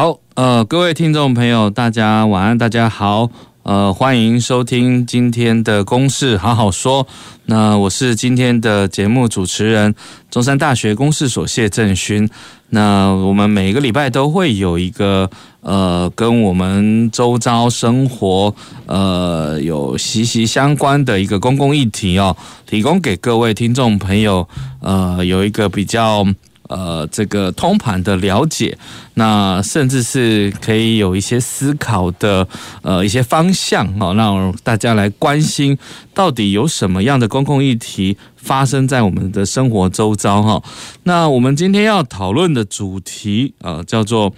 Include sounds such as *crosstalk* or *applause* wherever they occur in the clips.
好，呃，各位听众朋友，大家晚安，大家好，呃，欢迎收听今天的公事好好说。那我是今天的节目主持人，中山大学公事所谢正勋。那我们每个礼拜都会有一个呃，跟我们周遭生活呃有息息相关的一个公共议题哦，提供给各位听众朋友呃有一个比较。呃，这个通盘的了解，那甚至是可以有一些思考的呃一些方向哦，让大家来关心到底有什么样的公共议题发生在我们的生活周遭哈。那我们今天要讨论的主题啊，叫做。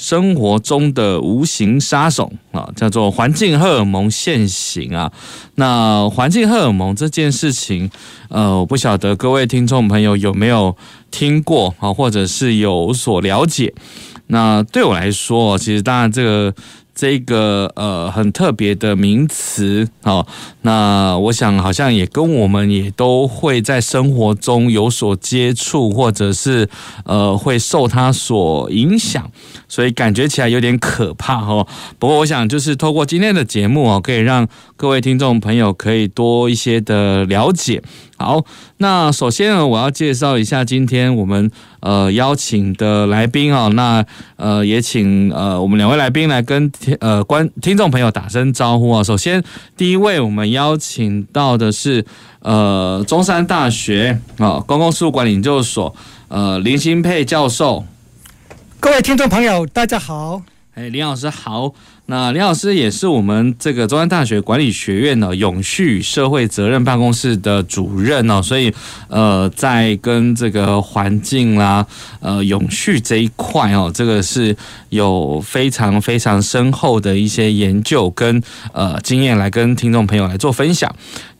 生活中的无形杀手啊，叫做环境荷尔蒙现行啊。那环境荷尔蒙这件事情，呃，我不晓得各位听众朋友有没有听过啊，或者是有所了解。那对我来说，其实当然这个。这个呃很特别的名词啊，那我想好像也跟我们也都会在生活中有所接触，或者是呃会受它所影响，所以感觉起来有点可怕哦。不过我想就是透过今天的节目哦，可以让各位听众朋友可以多一些的了解。好，那首先呢，我要介绍一下今天我们呃邀请的来宾啊，那呃也请呃我们两位来宾来跟呃观听众朋友打声招呼啊。首先第一位我们邀请到的是呃中山大学啊公共事务管理研究所呃林新沛教授。各位听众朋友，大家好。哎，林老师好。那林老师也是我们这个中山大学管理学院的永续社会责任办公室的主任哦，所以呃，在跟这个环境啦、呃永续这一块哦，这个是有非常非常深厚的一些研究跟呃经验来跟听众朋友来做分享。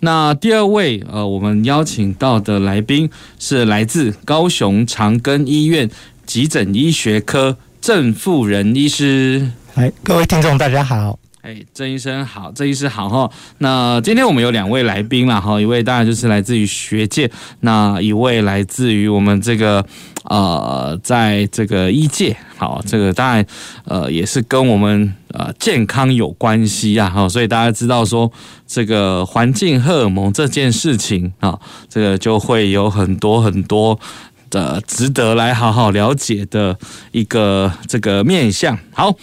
那第二位呃，我们邀请到的来宾是来自高雄长庚医院急诊医学科郑富仁医师。哎，各位听众，大家好。哎，郑医生好，郑医师好哈。那今天我们有两位来宾了哈，一位当然就是来自于学界，那一位来自于我们这个呃，在这个医界。好，这个当然呃也是跟我们呃健康有关系啊。哈，所以大家知道说这个环境荷尔蒙这件事情啊，这个就会有很多很多的值得来好好了解的一个这个面向。好。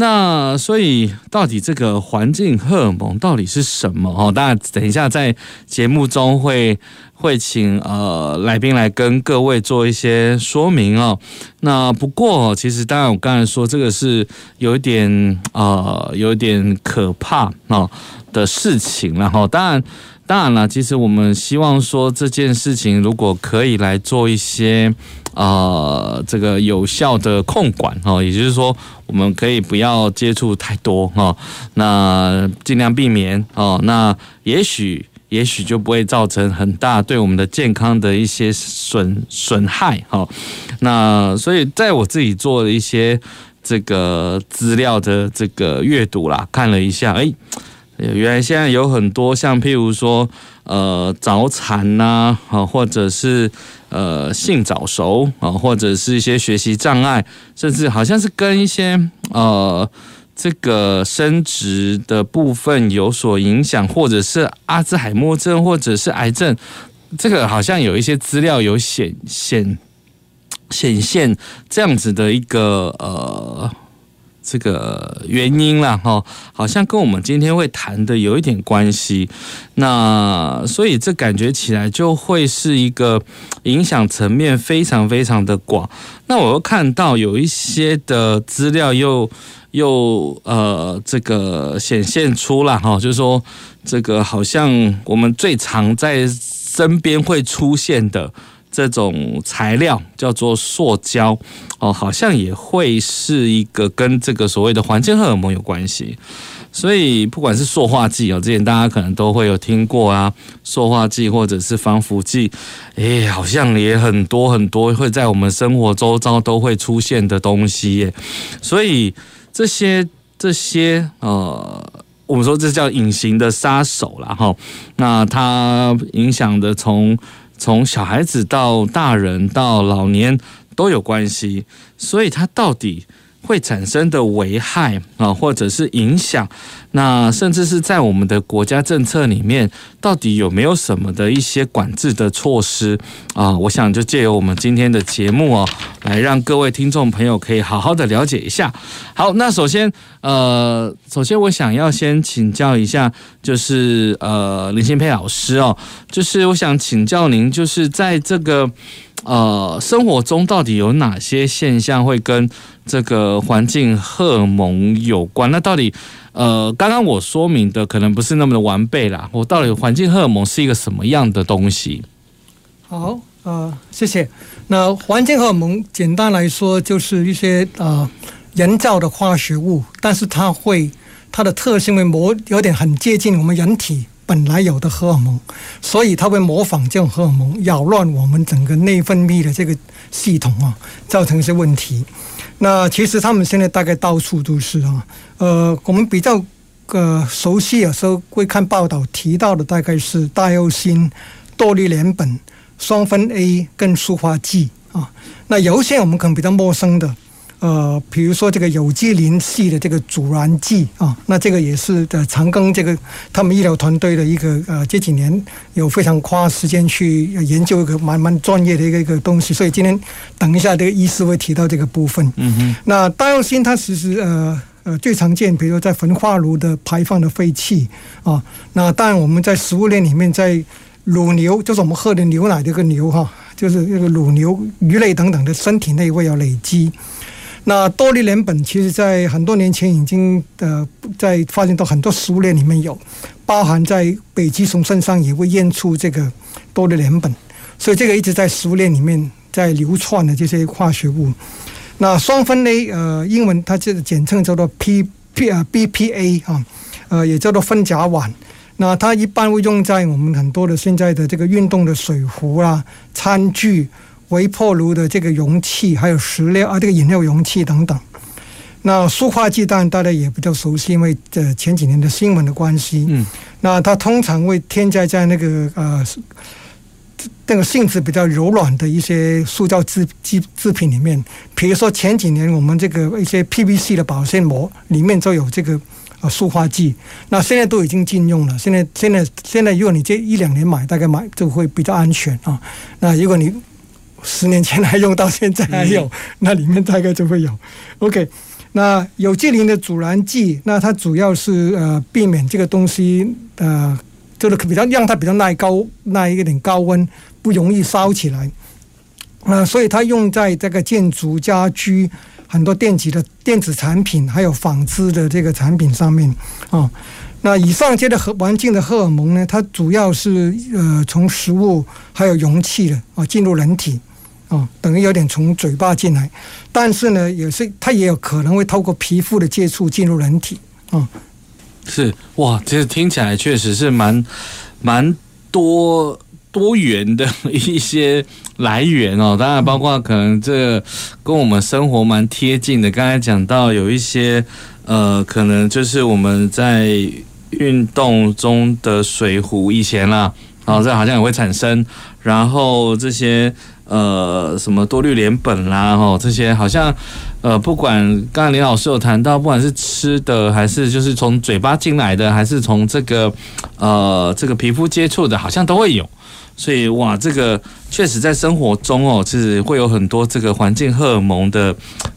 那所以，到底这个环境荷尔蒙到底是什么？哦，大家等一下在节目中会会请呃来宾来跟各位做一些说明哦。那不过，其实当然我刚才说这个是有一点呃有一点可怕哦的事情，然后当然当然了，其实我们希望说这件事情如果可以来做一些。呃，这个有效的控管哈，也就是说，我们可以不要接触太多哈，那尽量避免哦，那也许也许就不会造成很大对我们的健康的一些损损害哈。那所以，在我自己做了一些这个资料的这个阅读啦，看了一下，哎，原来现在有很多像譬如说，呃，早产呐，啊，或者是。呃，性早熟啊，或者是一些学习障碍，甚至好像是跟一些呃这个生殖的部分有所影响，或者是阿兹海默症，或者是癌症，这个好像有一些资料有显显显现这样子的一个呃。这个原因啦，哈，好像跟我们今天会谈的有一点关系。那所以这感觉起来就会是一个影响层面非常非常的广。那我又看到有一些的资料又又呃这个显现出了哈，就是说这个好像我们最常在身边会出现的。这种材料叫做塑胶哦，好像也会是一个跟这个所谓的环境荷尔蒙有关系。所以不管是塑化剂哦，之前大家可能都会有听过啊，塑化剂或者是防腐剂，诶，好像也很多很多会在我们生活周遭都会出现的东西耶。所以这些这些呃，我们说这叫隐形的杀手啦哈。那它影响的从从小孩子到大人到老年都有关系，所以它到底会产生的危害啊，或者是影响，那甚至是在我们的国家政策里面，到底有没有什么的一些管制的措施啊？我想就借由我们今天的节目哦，来让各位听众朋友可以好好的了解一下。好，那首先呃，首先我想要先请教一下，就是呃林信佩老师哦，就是我想请教您，就是在这个。呃，生活中到底有哪些现象会跟这个环境荷尔蒙有关？那到底呃，刚刚我说明的可能不是那么的完备啦。我到底环境荷尔蒙是一个什么样的东西？好，呃，谢谢。那环境荷尔蒙简单来说就是一些呃人造的化学物，但是它会它的特性会模有点很接近我们人体。本来有的荷尔蒙，所以它会模仿这种荷尔蒙，扰乱我们整个内分泌的这个系统啊，造成一些问题。那其实他们现在大概到处都是啊。呃，我们比较呃熟悉，有时候会看报道提到的，大概是大药辛、多氯联苯、双酚 A 跟塑化剂啊。那有一些我们可能比较陌生的。呃，比如说这个有机磷系的这个阻燃剂啊，那这个也是的长庚这个他们医疗团队的一个呃这几年有非常花时间去研究一个蛮蛮专业的一个一个东西，所以今天等一下这个医师会提到这个部分。嗯哼。那大药辛它其实呃呃最常见，比如说在焚化炉的排放的废气啊，那当然我们在食物链里面，在乳牛就是我们喝的牛奶这个牛哈，就是那个乳牛鱼类等等的身体内会有累积。那多氯联苯其实在很多年前已经呃在发现到很多食物链里面有，包含在北极熊身上也会验出这个多氯联苯，所以这个一直在食物链里面在流窜的这些化学物。那双酚 A 呃英文它这个简称叫做 P P 啊 BPA 啊呃也叫做酚甲烷，那它一般会用在我们很多的现在的这个运动的水壶啊餐具。微波炉的这个容器，还有食料啊，这个饮料容器等等。那塑化剂当然大家也比较熟悉，因为这前几年的新闻的关系。嗯。那它通常会添加在那个呃，那个性质比较柔软的一些塑胶制制制品里面。比如说前几年我们这个一些 PVC 的保鲜膜里面就有这个呃塑化剂。那现在都已经禁用了。现在现在现在，如果你这一两年买，大概买就会比较安全啊。那如果你十年前还用到现在还有，那里面大概就会有。OK，那有机磷的阻燃剂，那它主要是呃避免这个东西呃，就是比较让它比较耐高耐一点高温，不容易烧起来。那所以它用在这个建筑家居很多电子的电子产品，还有纺织的这个产品上面啊。那以上这些环境的荷尔蒙呢，它主要是呃从食物还有容器的啊进入人体。哦，等于有点从嘴巴进来，但是呢，也是它也有可能会透过皮肤的接触进入人体。哦，是哇，这听起来确实是蛮蛮多多元的一些来源哦。*laughs* 当然，包括可能这个跟我们生活蛮贴近的。刚才讲到有一些呃，可能就是我们在运动中的水壶以前啦，哦，这好像也会产生，然后这些。呃，什么多氯联苯啦，吼，这些好像，呃，不管刚才林老师有谈到，不管是吃的，还是就是从嘴巴进来的，还是从这个，呃，这个皮肤接触的，好像都会有。所以哇，这个确实在生活中哦，其实会有很多这个环境荷尔蒙的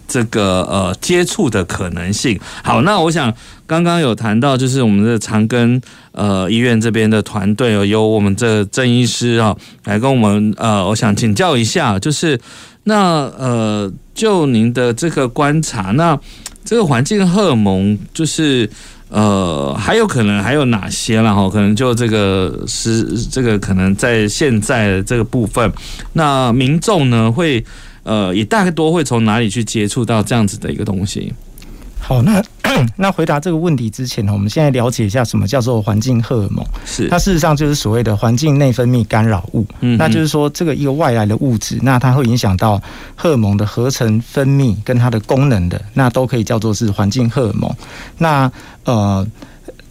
这个呃接触的可能性。好，那我想刚刚有谈到，就是我们的长庚呃医院这边的团队哦，由我们这郑医师啊来跟我们呃，我想请教一下，就是那呃就您的这个观察，那这个环境荷尔蒙就是呃，还有可能还有哪些了哈？可能就这个是这个可能在现在这个部分，那民众呢会呃也大概多会从哪里去接触到这样子的一个东西？好，那 *clears throat* 那回答这个问题之前呢，我们现在了解一下什么叫做环境荷尔蒙。是，它事实上就是所谓的环境内分泌干扰物。嗯，那就是说这个一个外来的物质，那它会影响到荷尔蒙的合成、分泌跟它的功能的，那都可以叫做是环境荷尔蒙。那呃，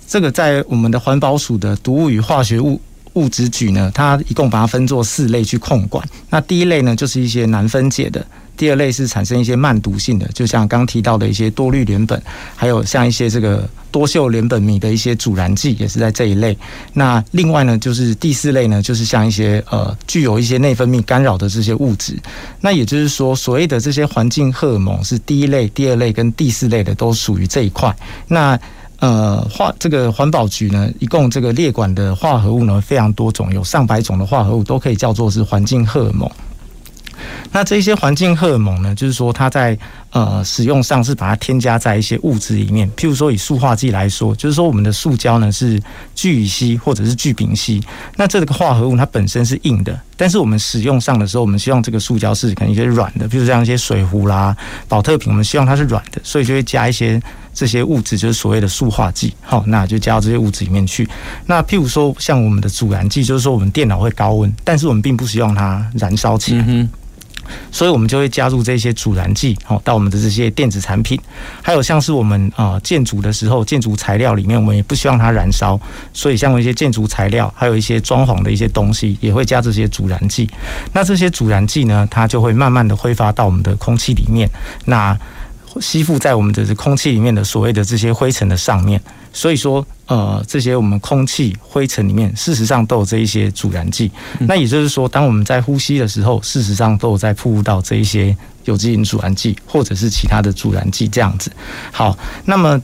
这个在我们的环保署的毒物与化学物物质局呢，它一共把它分作四类去控管。那第一类呢，就是一些难分解的。第二类是产生一些慢毒性的，就像刚提到的一些多氯联苯，还有像一些这个多溴联苯醚的一些阻燃剂，也是在这一类。那另外呢，就是第四类呢，就是像一些呃具有一些内分泌干扰的这些物质。那也就是说，所谓的这些环境荷尔蒙是第一类、第二类跟第四类的，都属于这一块。那呃化这个环保局呢，一共这个列管的化合物呢非常多种，有上百种的化合物都可以叫做是环境荷尔蒙。那这些环境荷尔蒙呢，就是说它在呃使用上是把它添加在一些物质里面，譬如说以塑化剂来说，就是说我们的塑胶呢是聚乙烯或者是聚丙烯，那这个化合物它本身是硬的，但是我们使用上的时候，我们希望这个塑胶是可能一些软的，譬如像一些水壶啦、保特瓶，我们希望它是软的，所以就会加一些这些物质，就是所谓的塑化剂，好，那就加到这些物质里面去。那譬如说像我们的阻燃剂，就是说我们电脑会高温，但是我们并不希望它燃烧起来。嗯所以，我们就会加入这些阻燃剂，好，到我们的这些电子产品，还有像是我们啊建筑的时候，建筑材料里面，我们也不希望它燃烧，所以像一些建筑材料，还有一些装潢的一些东西，也会加这些阻燃剂。那这些阻燃剂呢，它就会慢慢的挥发到我们的空气里面，那吸附在我们的空气里面的所谓的这些灰尘的上面。所以说，呃，这些我们空气灰尘里面，事实上都有这一些阻燃剂。那也就是说，当我们在呼吸的时候，事实上都有在曝露到这一些有机磷阻燃剂，或者是其他的阻燃剂这样子。好，那么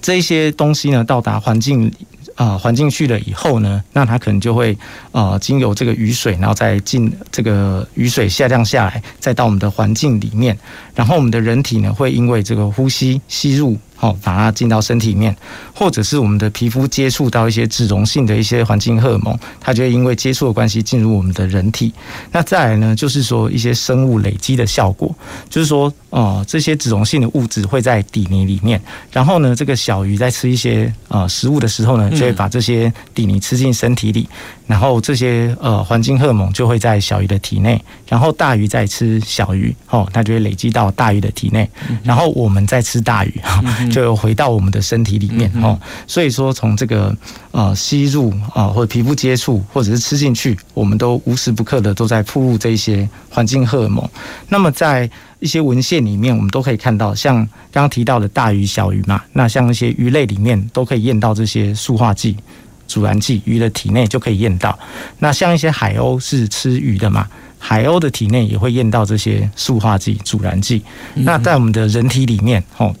这些东西呢，到达环境。啊，环境去了以后呢，那它可能就会呃经由这个雨水，然后再进这个雨水下降下来，再到我们的环境里面，然后我们的人体呢会因为这个呼吸吸入。好，把它进到身体里面，或者是我们的皮肤接触到一些脂溶性的一些环境荷尔蒙，它就会因为接触的关系进入我们的人体。那再来呢，就是说一些生物累积的效果，就是说，呃，这些脂溶性的物质会在底泥里面，然后呢，这个小鱼在吃一些呃食物的时候呢，就会把这些底泥吃进身体里。然后这些呃环境荷尔蒙就会在小鱼的体内，然后大鱼在吃小鱼，哦，它就会累积到大鱼的体内，然后我们再吃大鱼，就回到我们的身体里面，哦，所以说从这个呃吸入啊或者皮肤接触或者是吃进去，我们都无时不刻的都在曝露这些环境荷尔蒙。那么在一些文献里面，我们都可以看到，像刚刚提到的大鱼小鱼嘛，那像一些鱼类里面都可以验到这些塑化剂。阻燃剂，鱼的体内就可以验到。那像一些海鸥是吃鱼的嘛，海鸥的体内也会验到这些塑化剂、阻燃剂。那在我们的人体里面，哦，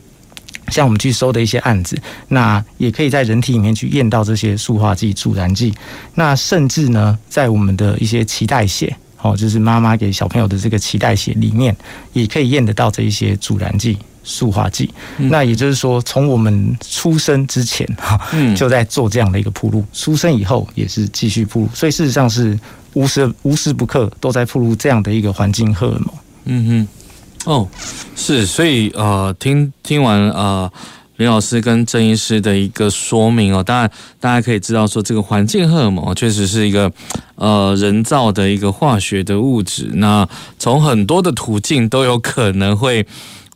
像我们去收的一些案子，那也可以在人体里面去验到这些塑化剂、阻燃剂。那甚至呢，在我们的一些脐带血，哦，就是妈妈给小朋友的这个脐带血里面，也可以验得到这一些阻燃剂。塑化剂，那也就是说，从我们出生之前哈，就在做这样的一个铺路，出生以后也是继续铺路，所以事实上是无时无时不刻都在铺路这样的一个环境荷尔蒙。嗯哼，哦，是，所以呃，听听完呃林老师跟郑医师的一个说明哦，当然大家可以知道说，这个环境荷尔蒙确实是一个呃人造的一个化学的物质，那从很多的途径都有可能会。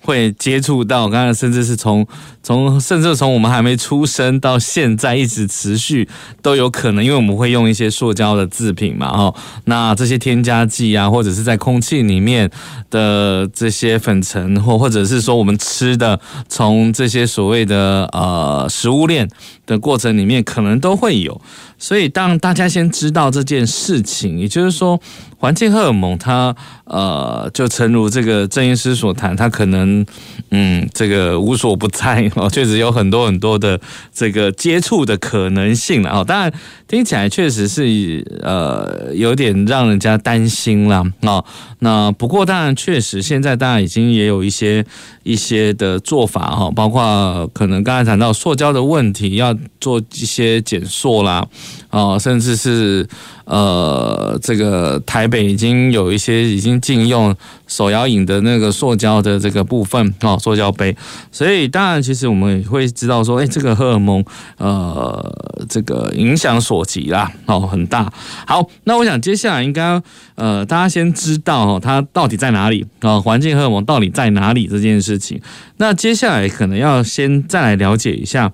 会接触到，刚刚甚至是从从甚至从我们还没出生到现在一直持续都有可能，因为我们会用一些塑胶的制品嘛，哦，那这些添加剂啊，或者是在空气里面的这些粉尘，或或者是说我们吃的，从这些所谓的呃食物链的过程里面，可能都会有。所以，当大家先知道这件事情，也就是说，环境荷尔蒙它呃，就诚如这个郑医师所谈，它可能。能嗯这个无所不在哦，确实有很多很多的这个接触的可能性了哦。当然听起来确实是呃有点让人家担心了哦。那不过当然确实现在大家已经也有一些一些的做法哈，包括可能刚才谈到塑胶的问题，要做一些减塑啦，哦，甚至是。呃，这个台北已经有一些已经禁用手摇饮的那个塑胶的这个部分哦，塑胶杯。所以当然，其实我们也会知道说，哎，这个荷尔蒙呃，这个影响所及啦，哦，很大。好，那我想接下来应该呃，大家先知道哦，它到底在哪里啊？环境荷尔蒙到底在哪里这件事情。那接下来可能要先再来了解一下。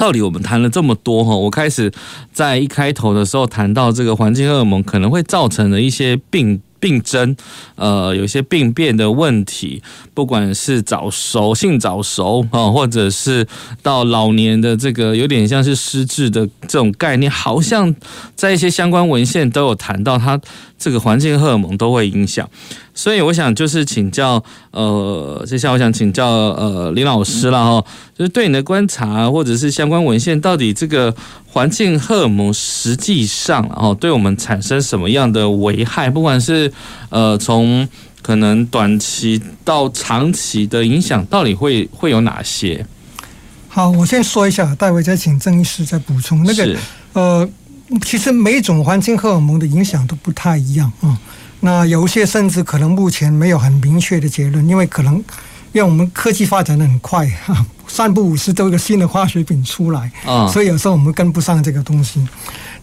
到底我们谈了这么多哈，我开始在一开头的时候谈到这个环境荷尔蒙可能会造成的一些病病症，呃，有些病变的问题，不管是早熟、性早熟啊，或者是到老年的这个有点像是失智的这种概念，好像在一些相关文献都有谈到它。这个环境荷尔蒙都会影响，所以我想就是请教，呃，接下来我想请教呃林老师了哈，就是对你的观察或者是相关文献，到底这个环境荷尔蒙实际上哦，对我们产生什么样的危害？不管是呃从可能短期到长期的影响，到底会会有哪些？好，我先说一下，待会再请郑医师再补充那个呃。其实每一种环境荷尔蒙的影响都不太一样啊、嗯。那有些甚至可能目前没有很明确的结论，因为可能因为我们科技发展的很快，哈，三不五时都有一个新的化学品出来啊，所以有时候我们跟不上这个东西。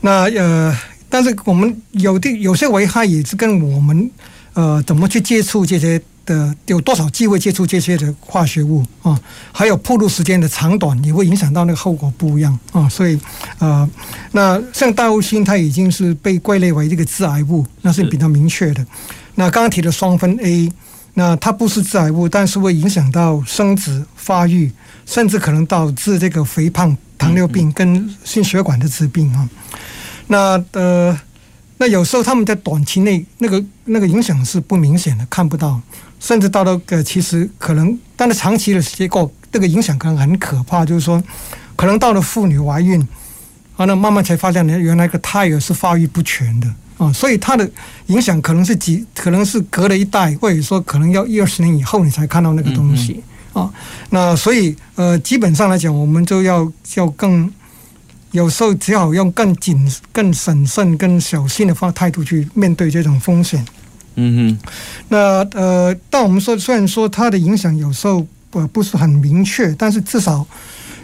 那呃，但是我们有的有些危害也是跟我们呃怎么去接触这些。的有多少机会接触这些的化学物啊？还有暴露时间的长短也会影响到那个后果不一样啊。所以呃，那像大陆星它已经是被归类为这个致癌物，那是比较明确的。那刚刚提的双酚 A，那它不是致癌物，但是会影响到生殖发育，甚至可能导致这个肥胖、糖尿病跟心血管的疾病啊。那呃，那有时候他们在短期内那个那个影响是不明显的，看不到。甚至到了个其实可能，但是长期的结构，这个影响可能很可怕。就是说，可能到了妇女怀孕，啊，那慢慢才发现呢，原来个胎儿是发育不全的啊，所以它的影响可能是几，可能是隔了一代，或者说可能要一二十年以后你才看到那个东西啊。那所以呃，基本上来讲，我们就要要更，有时候只好用更谨、更审慎、更小心的方态度去面对这种风险。嗯哼，那呃，但我们说，虽然说它的影响有时候呃不是很明确，但是至少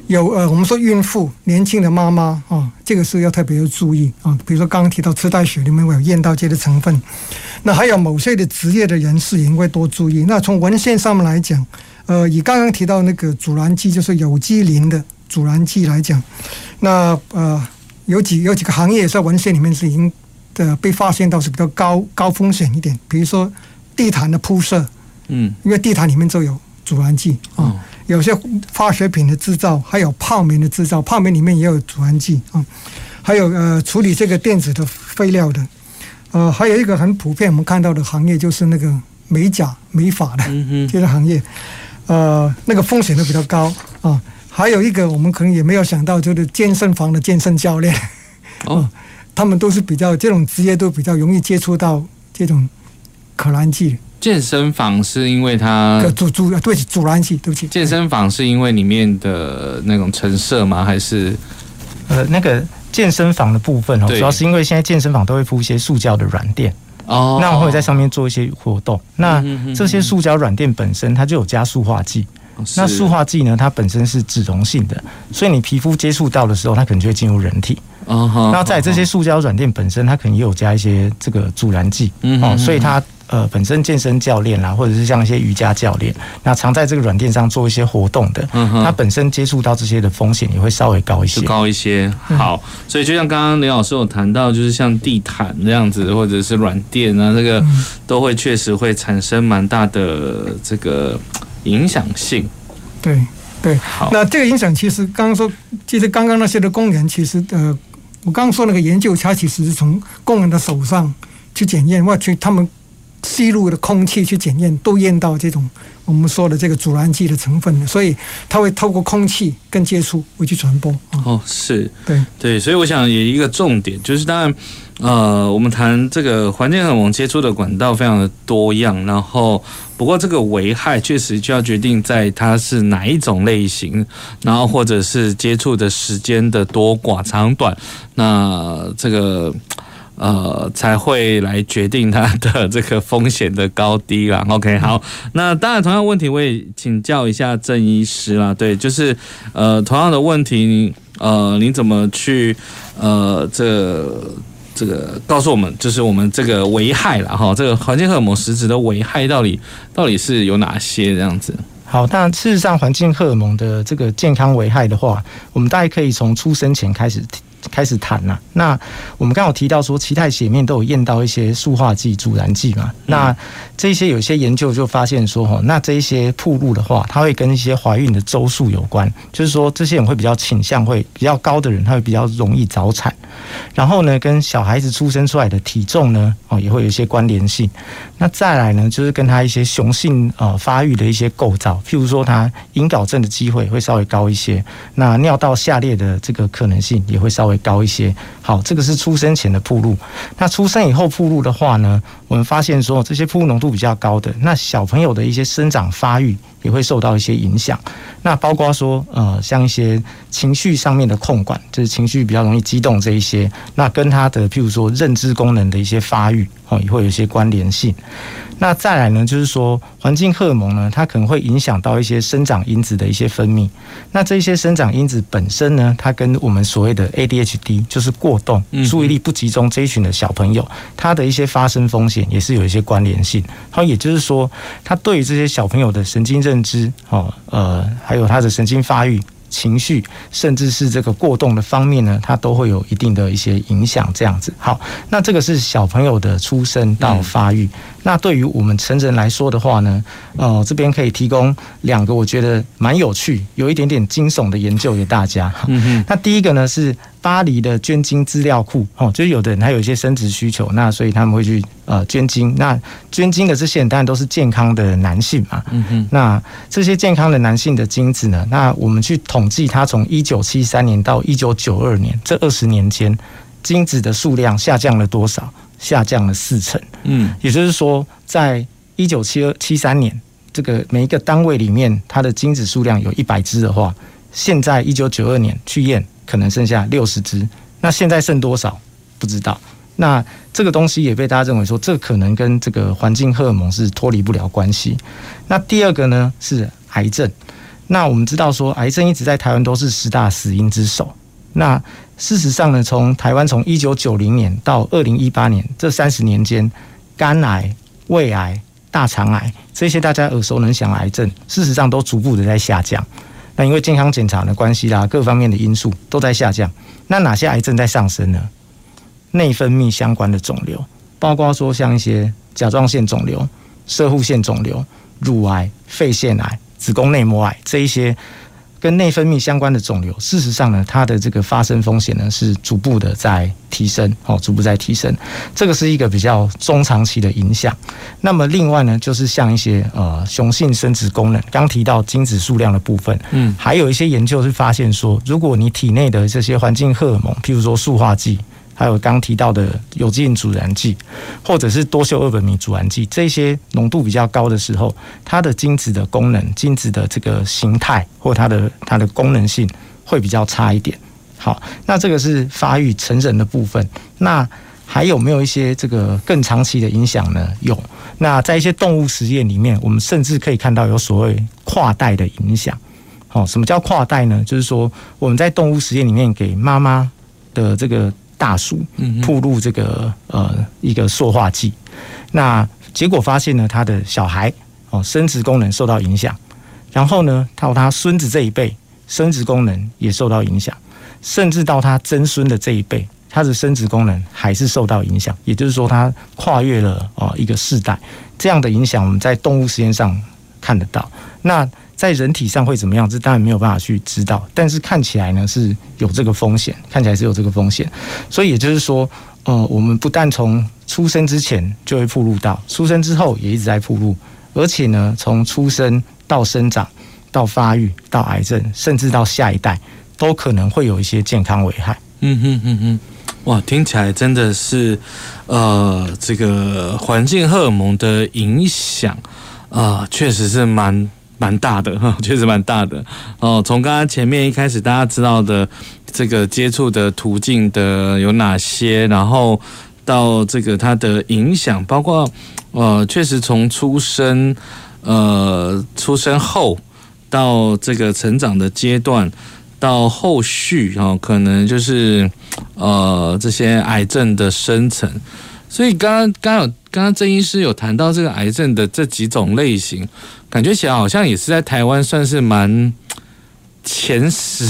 有呃，我们说孕妇、年轻的妈妈啊、这个是要特别要注意啊、比如说刚刚提到脐带血里面会有验到这的成分，那还有某些的职业的人士也应该多注意。那从文献上面来讲，呃，以刚刚提到那个阻燃剂，就是有机磷的阻燃剂来讲，那呃，有几有几个行业在文献里面是已经。的被发现到是比较高高风险一点，比如说地毯的铺设，嗯，因为地毯里面就有阻燃剂啊，有些化学品的制造，还有泡棉的制造，泡棉里面也有阻燃剂啊，还有呃处理这个电子的废料的，呃，还有一个很普遍我们看到的行业就是那个美甲美发的这个行业，呃，那个风险都比较高啊，还有一个我们可能也没有想到，就是健身房的健身教练。哦。*laughs* 他们都是比较这种职业都比较容易接触到这种可燃剂。健身房是因为它阻阻对阻燃剂，对不起。健身房是因为里面的那种陈设吗？还是呃那个健身房的部分哦，主要是因为现在健身房都会铺一些塑胶的软垫哦，那我们会在上面做一些活动。那这些塑胶软垫本身它就有加塑化剂，那塑化剂呢，它本身是脂溶性的，所以你皮肤接触到的时候，它可能就会进入人体。哦，那在这些塑胶软垫本身，它可能也有加一些这个阻燃剂，哦，所以它呃本身健身教练啦，或者是像一些瑜伽教练，那常在这个软垫上做一些活动的，它本身接触到这些的风险也会稍微高一些，高一些。好，所以就像刚刚林老师有谈到，就是像地毯这样子，或者是软垫啊，这个都会确实会产生蛮大的这个影响性。对对，好，那这个影响其实刚刚说，其实刚刚那些的工人其实呃。我刚刚说那个研究，它其实是从工人的手上去检验，或去他们吸入的空气去检验，都验到这种我们说的这个阻燃剂的成分的，所以它会透过空气跟接触会去传播。哦，是对对，所以我想有一个重点就是，当然，呃，我们谈这个环境荷尔蒙接触的管道非常的多样，然后不过这个危害确实就要决定在它是哪一种类型，然后或者是接触的时间的多寡长短，那这个。呃，才会来决定它的这个风险的高低啦。OK，好，那当然同样问题我也请教一下郑医师啦。对，就是呃同样的问题，呃，您怎么去呃这这个告诉我们，就是我们这个危害了哈，这个环境荷尔蒙实质的危害到底到底是有哪些这样子？好，但事实上环境荷尔蒙的这个健康危害的话，我们大概可以从出生前开始。开始谈了。那我们刚好提到说，脐带血面都有验到一些塑化剂、阻燃剂嘛。那这些有些研究就发现说，哈，那这一些铺路的话，它会跟一些怀孕的周数有关。就是说，这些人会比较倾向会比较高的人，他会比较容易早产。然后呢，跟小孩子出生出来的体重呢，哦，也会有一些关联性。那再来呢，就是跟他一些雄性呃发育的一些构造，譬如说他阴睾症的机会会稍微高一些。那尿道下裂的这个可能性也会稍微。会高一些。好，这个是出生前的铺路。那出生以后铺路的话呢，我们发现说这些铺路浓度比较高的，那小朋友的一些生长发育也会受到一些影响。那包括说呃，像一些情绪上面的控管，就是情绪比较容易激动这一些，那跟他的譬如说认知功能的一些发育哦，也会有一些关联性。那再来呢，就是说环境荷尔蒙呢，它可能会影响到一些生长因子的一些分泌。那这些生长因子本身呢，它跟我们所谓的 ADHD，就是过动、注意力不集中这一群的小朋友，它的一些发生风险也是有一些关联性。好，也就是说，它对于这些小朋友的神经认知，哦，呃，还有他的神经发育。情绪，甚至是这个过动的方面呢，他都会有一定的一些影响。这样子，好，那这个是小朋友的出生到发育。那对于我们成人来说的话呢，呃，这边可以提供两个我觉得蛮有趣、有一点点惊悚的研究给大家。嗯哼，那第一个呢是。巴黎的捐精资料库哦，就是有的人他有一些生殖需求，那所以他们会去呃捐精。那捐精的这些人当然都是健康的男性嘛。嗯哼。那这些健康的男性的精子呢？那我们去统计，他从一九七三年到一九九二年这二十年间，精子的数量下降了多少？下降了四成。嗯。也就是说，在一九七二七三年，这个每一个单位里面，它的精子数量有一百只的话，现在一九九二年去验。可能剩下六十只，那现在剩多少不知道。那这个东西也被大家认为说，这可能跟这个环境荷尔蒙是脱离不了关系。那第二个呢是癌症。那我们知道说，癌症一直在台湾都是十大死因之首。那事实上呢，从台湾从一九九零年到二零一八年这三十年间，肝癌、胃癌、大肠癌这些大家耳熟能详的癌症，事实上都逐步的在下降。那因为健康检查的关系啦，各方面的因素都在下降。那哪些癌症在上升呢？内分泌相关的肿瘤，包括说像一些甲状腺肿瘤、摄护腺肿瘤、乳癌、肺腺癌、子宫内膜癌这一些。跟内分泌相关的肿瘤，事实上呢，它的这个发生风险呢是逐步的在提升，哦，逐步在提升，这个是一个比较中长期的影响。那么另外呢，就是像一些呃雄性生殖功能，刚提到精子数量的部分，嗯，还有一些研究是发现说，如果你体内的这些环境荷尔蒙，譬如说塑化剂。还有刚提到的有机阻燃剂，或者是多溴二苯醚阻燃剂，这些浓度比较高的时候，它的精子的功能、精子的这个形态或它的它的功能性会比较差一点。好，那这个是发育成人的部分。那还有没有一些这个更长期的影响呢？有。那在一些动物实验里面，我们甚至可以看到有所谓跨代的影响。好，什么叫跨代呢？就是说我们在动物实验里面给妈妈的这个。大鼠铺入这个呃一个塑化剂，那结果发现呢，他的小孩哦生殖功能受到影响，然后呢到他孙子这一辈生殖功能也受到影响，甚至到他曾孙的这一辈，他的生殖功能还是受到影响。也就是说，他跨越了哦一个世代，这样的影响我们在动物实验上看得到。那在人体上会怎么样？这当然没有办法去知道，但是看起来呢是有这个风险，看起来是有这个风险。所以也就是说，呃，我们不但从出生之前就会暴露到，出生之后也一直在暴露，而且呢，从出生到生长到发育到癌症，甚至到下一代，都可能会有一些健康危害。嗯哼哼哼，哇，听起来真的是，呃，这个环境荷尔蒙的影响啊，确实是蛮蛮大的哈，*laughs* 确实蛮大的哦。从刚刚前面一开始大家知道的这个接触的途径的有哪些，然后到这个它的影响，包括呃，确实从出生呃出生后到这个成长的阶段。到后续哦，可能就是呃这些癌症的生成，所以刚刚刚有刚刚郑医师有谈到这个癌症的这几种类型，感觉起来好像也是在台湾算是蛮前十、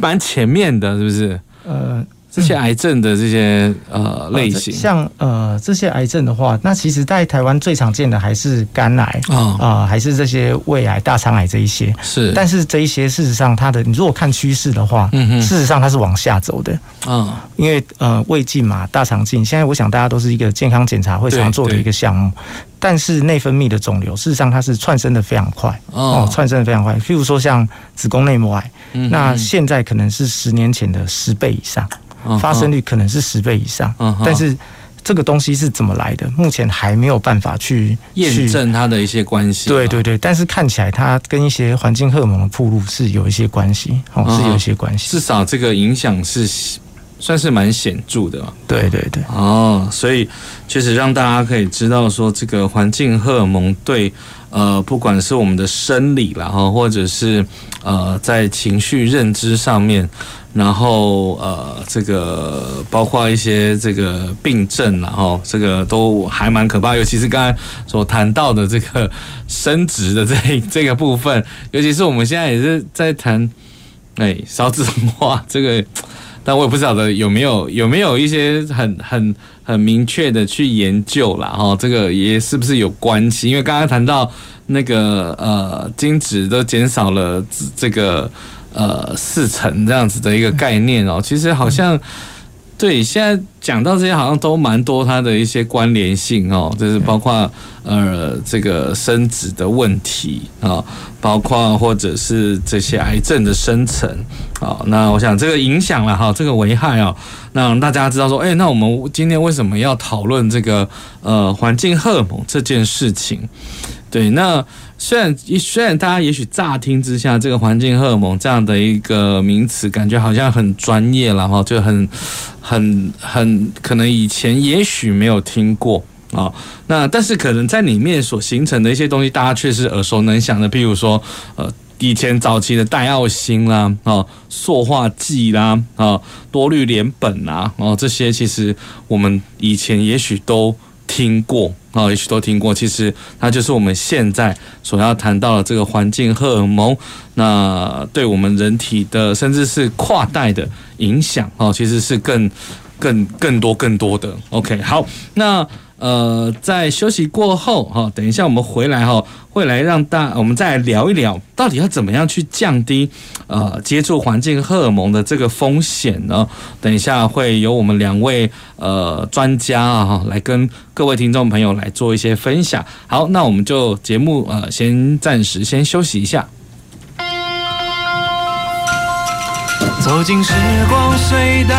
蛮前面的，是不是？呃。这些癌症的这些呃类型，像呃这些癌症的话，那其实在台湾最常见的还是肝癌啊、哦。呃，还是这些胃癌、大肠癌这一些。是，但是这一些事实上它的，你如果看趋势的话，嗯哼，事实上它是往下走的。啊、哦，因为呃胃镜嘛、大肠镜，现在我想大家都是一个健康检查会常做的一个项目。但是内分泌的肿瘤，事实上它是窜升的非常快哦，窜升的非常快。譬如说像子宫内膜癌，嗯、那现在可能是十年前的十倍以上。发生率可能是十倍以上，但是这个东西是怎么来的？目前还没有办法去验证它的一些关系。对对对，但是看起来它跟一些环境荷尔蒙的铺路是有一些关系，哦，是有一些关系。至少这个影响是算是蛮显著的。对对对，哦，所以确实让大家可以知道说，这个环境荷尔蒙对呃，不管是我们的生理啦，哈，或者是呃，在情绪认知上面。然后呃，这个包括一些这个病症，然后这个都还蛮可怕，尤其是刚才所谈到的这个生殖的这这个部分，尤其是我们现在也是在谈，哎，少子化这个，那我也不晓得有没有有没有一些很很很明确的去研究啦。哈，这个也是不是有关系？因为刚刚谈到那个呃，精子都减少了这个。呃，四成这样子的一个概念哦，其实好像对现在讲到这些，好像都蛮多它的一些关联性哦，就是包括呃这个生殖的问题啊，包括或者是这些癌症的生成啊。那我想这个影响了哈，这个危害哦，那让大家知道说，哎，那我们今天为什么要讨论这个呃环境荷尔蒙这件事情？对，那。虽然虽然大家也许乍听之下，这个环境荷尔蒙这样的一个名词，感觉好像很专业了哈，就很很很可能以前也许没有听过啊。那但是可能在里面所形成的一些东西，大家却是耳熟能详的，譬如说呃以前早期的戴奥辛啦啊、塑化剂啦啊、多氯联苯啊，哦这些其实我们以前也许都。听过啊，也许都听过。其实它就是我们现在所要谈到的这个环境荷尔蒙，那对我们人体的甚至是跨代的影响哦，其实是更、更、更多、更多的。OK，好，那。呃，在休息过后哈，等一下我们回来哈，会来让大我们再来聊一聊，到底要怎么样去降低呃接触环境荷尔蒙的这个风险呢？等一下会由我们两位呃专家啊哈来跟各位听众朋友来做一些分享。好，那我们就节目呃先暂时先休息一下。走进时光隧道，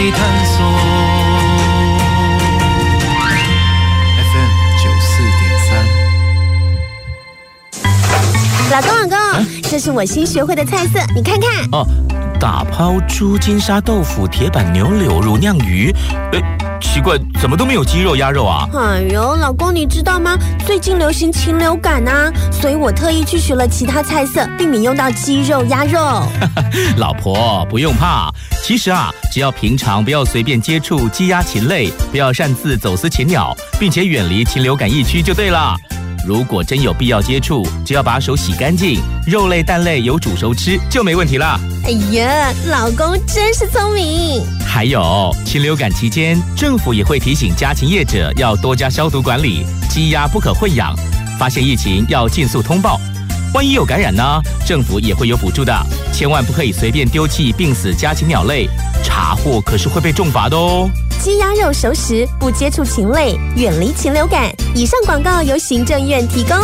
你探索。这是我新学会的菜色，你看看。哦，打抛猪、金沙豆腐、铁板牛柳、乳酿鱼。欸奇怪，怎么都没有鸡肉鸭肉啊？哎呦，老公，你知道吗？最近流行禽流感啊，所以我特意去学了其他菜色，避免用到鸡肉鸭肉。*laughs* 老婆不用怕，其实啊，只要平常不要随便接触鸡鸭禽类，不要擅自走私禽鸟，并且远离禽流感疫区就对了。如果真有必要接触，只要把手洗干净，肉类、蛋类有煮熟吃就没问题了。哎呀，老公真是聪明！还有禽流感期间，政府也会提醒家禽业者要多加消毒管理，鸡鸭不可混养，发现疫情要尽速通报。万一有感染呢？政府也会有补助的，千万不可以随便丢弃病死家禽鸟类，查获可是会被重罚的哦。鸡鸭肉熟食，不接触禽类，远离禽流感。以上广告由行政院提供。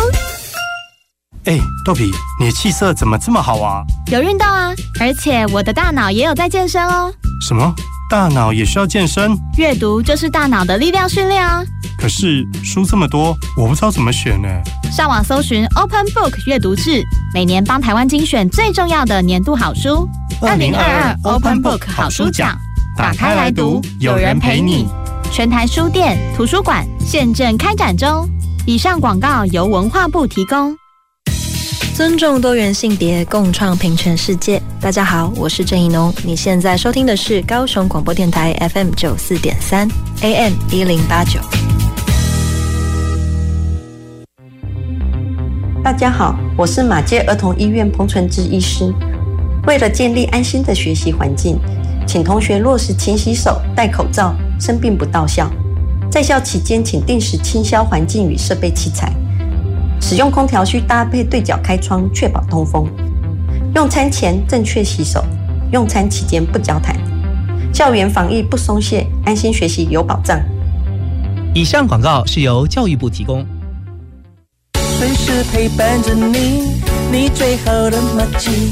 哎，豆皮，你的气色怎么这么好啊？有运动啊，而且我的大脑也有在健身哦。什么？大脑也需要健身？阅读就是大脑的力量训练啊。可是书这么多，我不知道怎么选呢。上网搜寻 Open Book 阅读志，每年帮台湾精选最重要的年度好书。二零二二 Open Book 好书奖，打开来读，有人陪你。全台书店、图书馆现正开展中。以上广告由文化部提供。尊重多元性别，共创平权世界。大家好，我是郑宜农。你现在收听的是高雄广播电台 FM 九四点三，AM 一零八九。大家好，我是马街儿童医院彭纯志医师。为了建立安心的学习环境，请同学落实勤洗手、戴口罩，生病不到校。在校期间，请定时清消环境与设备器材。使用空调需搭配对角开窗，确保通风。用餐前正确洗手，用餐期间不交谈。校园防疫不松懈，安心学习有保障。以上广告是由教育部提供。随时陪伴着你，你最好的麻吉，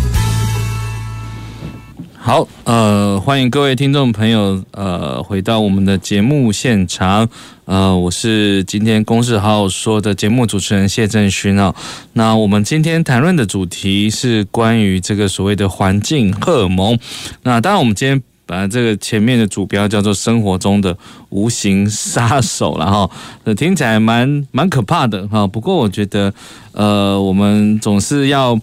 好呃，欢迎各位听众朋友，呃，回到我们的节目现场。呃，我是今天公事好好说的节目主持人谢正勋哦。那我们今天谈论的主题是关于这个所谓的环境荷尔蒙。那当然，我们今天本来这个前面的主标叫做“生活中的无形杀手”了哈，那听起来蛮蛮可怕的哈。不过我觉得，呃，我们总是要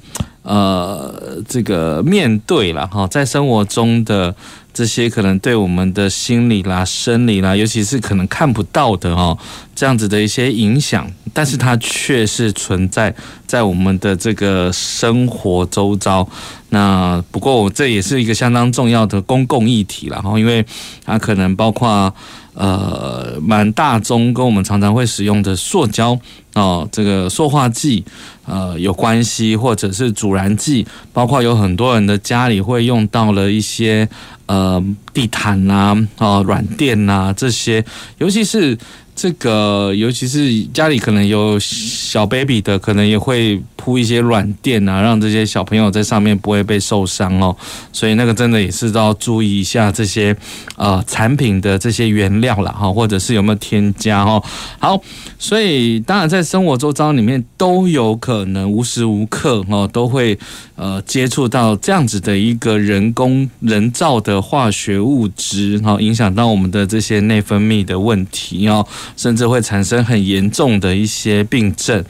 呃这个面对了哈，在生活中的。这些可能对我们的心理啦、生理啦，尤其是可能看不到的哦，这样子的一些影响，但是它却是存在在我们的这个生活周遭。那不过这也是一个相当重要的公共议题了哈，因为它可能包括呃蛮大宗跟我们常常会使用的塑胶哦，这个塑化剂呃有关系，或者是阻燃剂，包括有很多人的家里会用到了一些。呃，地毯呐、啊，哦，软垫呐、啊，这些，尤其是。这个，尤其是家里可能有小 baby 的，可能也会铺一些软垫啊，让这些小朋友在上面不会被受伤哦。所以那个真的也是要注意一下这些呃产品的这些原料了哈，或者是有没有添加哦。好，所以当然在生活周遭里面都有可能无时无刻哦都会呃接触到这样子的一个人工人造的化学物质，哈，影响到我们的这些内分泌的问题哦。甚至会产生很严重的一些病症。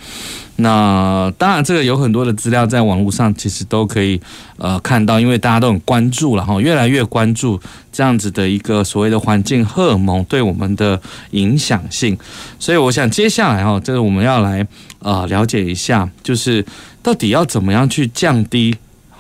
那当然，这个有很多的资料在网络上，其实都可以呃看到，因为大家都很关注了哈，越来越关注这样子的一个所谓的环境荷尔蒙对我们的影响性。所以，我想接下来哈，这个我们要来呃了解一下，就是到底要怎么样去降低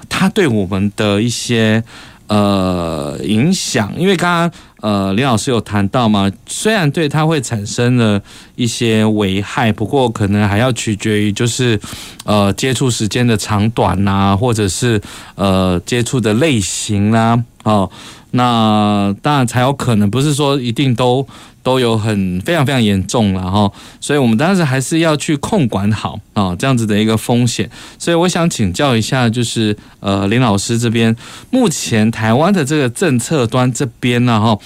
它对我们的一些呃影响，因为刚刚。呃，林老师有谈到吗？虽然对它会产生了一些危害，不过可能还要取决于就是呃接触时间的长短呐、啊，或者是呃接触的类型啦、啊，哦，那当然才有可能，不是说一定都。都有很非常非常严重了哈，所以我们当时还是要去控管好啊这样子的一个风险。所以我想请教一下，就是呃林老师这边，目前台湾的这个政策端这边呢哈，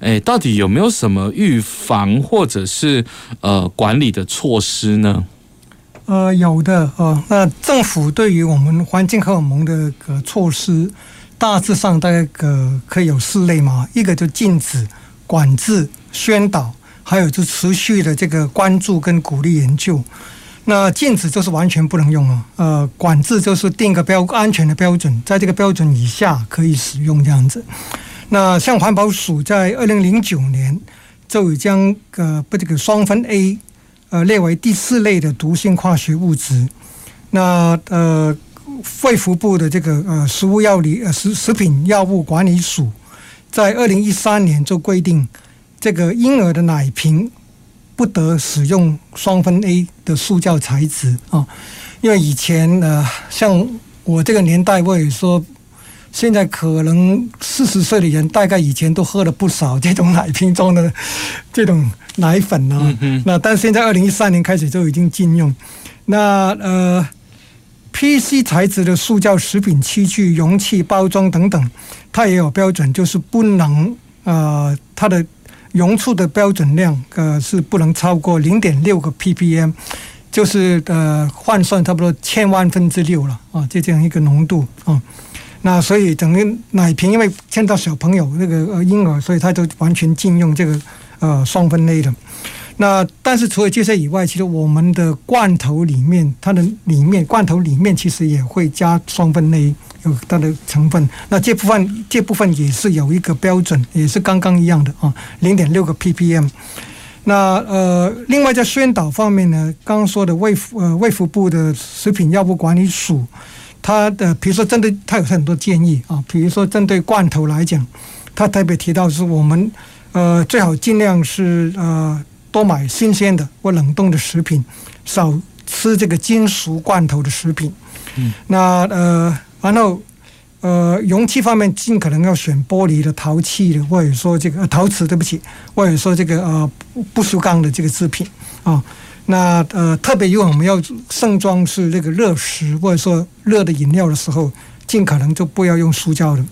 哎，到底有没有什么预防或者是呃管理的措施呢？呃，有的呃，那政府对于我们环境荷尔蒙的个措施，大致上大概个可以有四类嘛，一个就禁止、管制、宣导，还有就持续的这个关注跟鼓励研究。那禁止就是完全不能用啊，呃，管制就是定个标安全的标准，在这个标准以下可以使用这样子。那像环保署在二零零九年就已将呃不这个双酚 A 呃列为第四类的毒性化学物质。那呃卫福部的这个呃食物药理呃食食品药物管理署在二零一三年就规定，这个婴儿的奶瓶不得使用双酚 A 的塑胶材质啊，因为以前呃像我这个年代，我也说。现在可能四十岁的人，大概以前都喝了不少这种 *laughs* 奶瓶装的这种奶粉啊。那但现在二零一三年开始就已经禁用。那呃，PC 材质的塑胶食品器具、容器、包装等等，它也有标准，就是不能呃它的溶出的标准量呃是不能超过零点六个 ppm，就是呃换算差不多千万分之六了啊，就这样一个浓度啊。那所以整个奶瓶，因为见到小朋友那个婴儿，所以他就完全禁用这个呃双酚类的。那但是除了这些以外，其实我们的罐头里面，它的里面罐头里面其实也会加双酚 A 有它的成分。那这部分这部分也是有一个标准，也是刚刚一样的啊，零点六个 ppm。那呃，另外在宣导方面呢，刚刚说的卫呃卫福部的食品药物管理署。他的比如说，针对他有很多建议啊，比如说针对罐头来讲，他特别提到是我们呃最好尽量是呃多买新鲜的或冷冻的食品，少吃这个金属罐头的食品。嗯，那呃然后呃容器方面尽可能要选玻璃的、陶器的，或者说这个、呃、陶瓷，对不起，或者说这个呃不锈钢的这个制品啊。那呃，特别如果我们要盛装是这个热食或者说热的饮料的时候，尽可能就不要用塑胶的。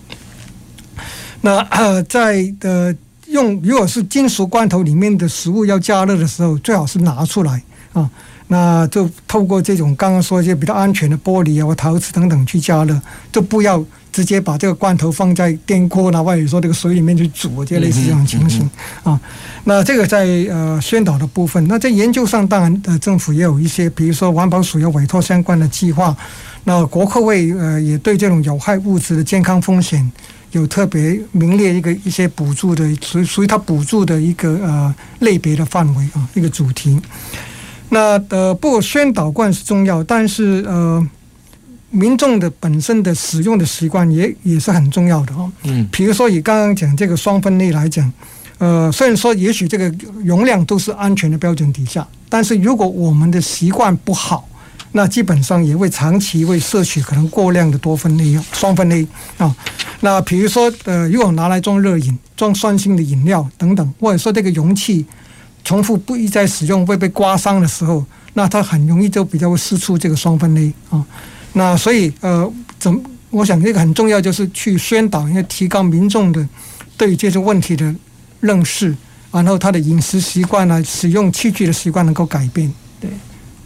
那呃，在呃用如果是金属罐头里面的食物要加热的时候，最好是拿出来啊。那就透过这种刚刚说一些比较安全的玻璃啊或陶瓷等等去加热，就不要。直接把这个罐头放在电锅呢，或者说这个水里面去煮，就类似这种情形啊。那这个在呃宣导的部分，那在研究上，当然呃政府也有一些，比如说环保署有委托相关的计划。那国科会呃也对这种有害物质的健康风险有特别名列一个一些补助的属属于它补助的一个呃类别的范围啊，一个主题。那呃不过宣导固然是重要，但是呃。民众的本身的使用的习惯也也是很重要的哦。嗯，比如说以刚刚讲这个双分类来讲，呃，虽然说也许这个容量都是安全的标准底下，但是如果我们的习惯不好，那基本上也会长期会摄取可能过量的多酚类药双酚类啊。那比如说呃，如果拿来装热饮、装酸性的饮料等等，或者说这个容器重复不一再使用会被刮伤的时候，那它很容易就比较会释出这个双酚类啊。那所以呃，怎我想这个很重要，就是去宣导，要提高民众的对这些问题的认识，然后他的饮食习惯呢，使用器具的习惯能够改变。对，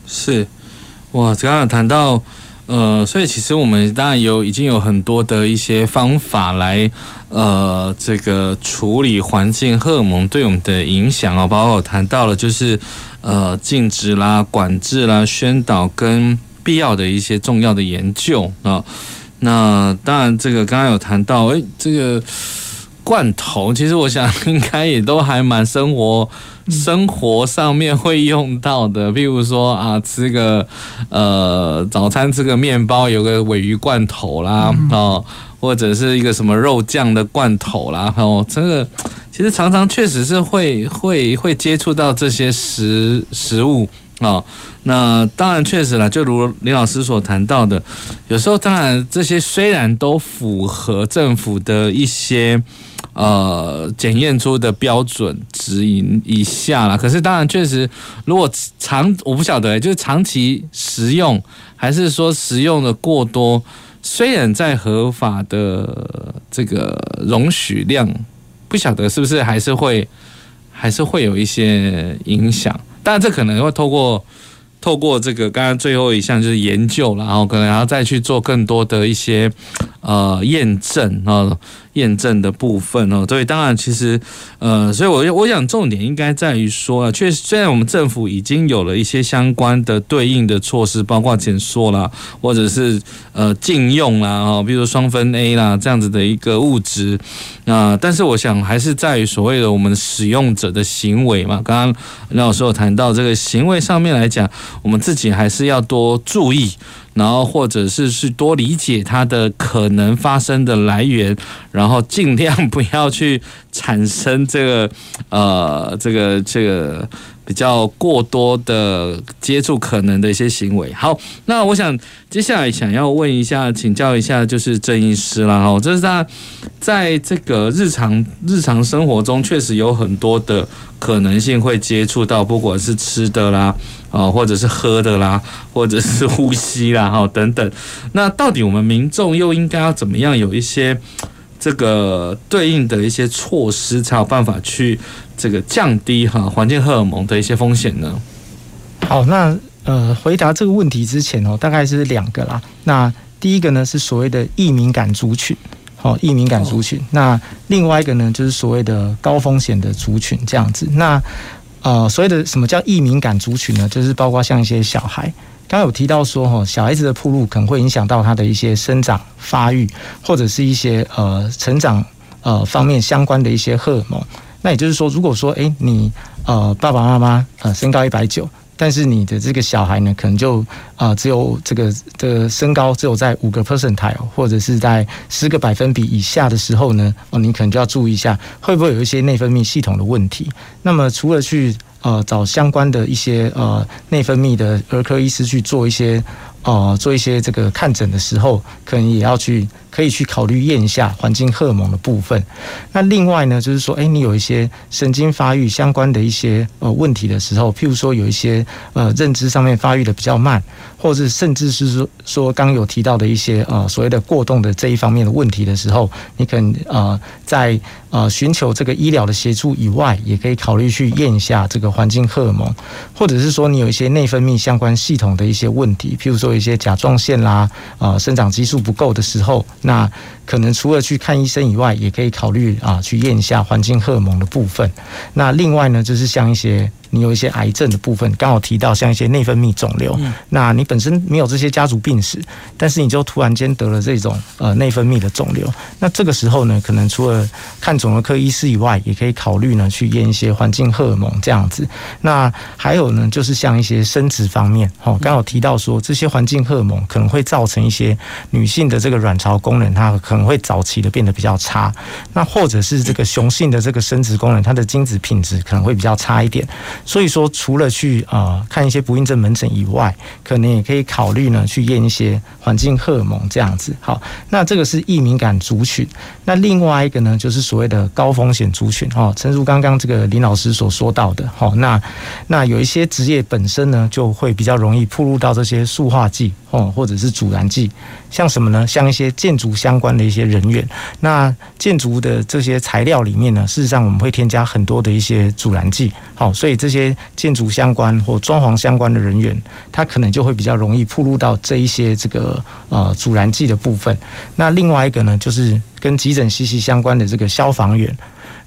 是哇，刚刚有谈到呃，所以其实我们当然有已经有很多的一些方法来呃，这个处理环境荷尔蒙对我们的影响啊，包括谈到了就是呃，禁止啦、管制啦、宣导跟。必要的一些重要的研究啊，那当然这个刚刚有谈到，诶，这个罐头，其实我想应该也都还蛮生活生活上面会用到的，譬如说啊，吃个呃早餐吃个面包，有个尾鱼罐头啦，哦，或者是一个什么肉酱的罐头啦，哦，这个其实常常确实是会会会接触到这些食食物。哦，那当然确实了，就如林老师所谈到的，有时候当然这些虽然都符合政府的一些呃检验出的标准值以以下了，可是当然确实，如果长我不晓得，就是长期食用还是说食用的过多，虽然在合法的这个容许量，不晓得是不是还是会还是会有一些影响。但这可能会透过透过这个刚刚最后一项就是研究，然后可能还要再去做更多的一些呃验证啊。验证的部分哦，对，当然其实，呃，所以我我想重点应该在于说啊，确实，虽然我们政府已经有了一些相关的对应的措施，包括减缩啦，或者是呃禁用啦，哦，比如说双酚 A 啦这样子的一个物质，啊、但是我想还是在于所谓的我们使用者的行为嘛。刚刚林老师有谈到这个行为上面来讲，我们自己还是要多注意。然后，或者是去多理解它的可能发生的来源，然后尽量不要去产生这个呃，这个这个比较过多的接触可能的一些行为。好，那我想接下来想要问一下，请教一下，就是郑医师啦。哈，这是在在这个日常日常生活中，确实有很多的可能性会接触到，不管是吃的啦。啊，或者是喝的啦，或者是呼吸啦，哈，等等。那到底我们民众又应该要怎么样有一些这个对应的一些措施，才有办法去这个降低哈环境荷尔蒙的一些风险呢？好，那呃，回答这个问题之前哦，大概是两个啦。那第一个呢是所谓的易敏感族群，好，易敏感族群。那另外一个呢就是所谓的高风险的族群，这样子。那呃，所谓的什么叫易敏感族群呢？就是包括像一些小孩，刚刚有提到说，哈，小孩子的铺路可能会影响到他的一些生长发育，或者是一些呃成长呃方面相关的一些荷尔蒙。那也就是说，如果说，诶，你呃爸爸妈妈呃身高一百九。但是你的这个小孩呢，可能就啊、呃、只有这个的、这个、身高只有在五个 percentile，或者是在十个百分比以下的时候呢，哦，你可能就要注意一下，会不会有一些内分泌系统的问题。那么除了去呃找相关的一些呃内分泌的儿科医师去做一些哦做一些这个看诊的时候，可能也要去。可以去考虑验一下环境荷尔蒙的部分。那另外呢，就是说，诶，你有一些神经发育相关的一些呃问题的时候，譬如说有一些呃认知上面发育的比较慢，或者甚至是说说刚有提到的一些呃所谓的过动的这一方面的问题的时候，你可能呃在呃寻求这个医疗的协助以外，也可以考虑去验一下这个环境荷尔蒙，或者是说你有一些内分泌相关系统的一些问题，譬如说一些甲状腺啦，呃生长激素不够的时候。那可能除了去看医生以外，也可以考虑啊，去验一下环境荷尔蒙的部分。那另外呢，就是像一些。你有一些癌症的部分，刚好提到像一些内分泌肿瘤，嗯，那你本身没有这些家族病史，但是你就突然间得了这种呃内分泌的肿瘤，那这个时候呢，可能除了看肿瘤科医师以外，也可以考虑呢去验一些环境荷尔蒙这样子。那还有呢，就是像一些生殖方面，哦，刚好提到说这些环境荷尔蒙可能会造成一些女性的这个卵巢功能，它可能会早期的变得比较差，那或者是这个雄性的这个生殖功能，它的精子品质可能会比较差一点。所以说，除了去啊、呃、看一些不孕症门诊以外，可能也可以考虑呢去验一些环境荷尔蒙这样子。好，那这个是易敏感族群。那另外一个呢，就是所谓的高风险族群。哦，诚如刚刚这个林老师所说到的，好，那那有一些职业本身呢，就会比较容易暴露到这些塑化剂哦，或者是阻燃剂。像什么呢？像一些建筑相关的一些人员，那建筑的这些材料里面呢，事实上我们会添加很多的一些阻燃剂。好，所以这这些建筑相关或装潢相关的人员，他可能就会比较容易暴露到这一些这个呃阻燃剂的部分。那另外一个呢，就是跟急诊息息相关的这个消防员。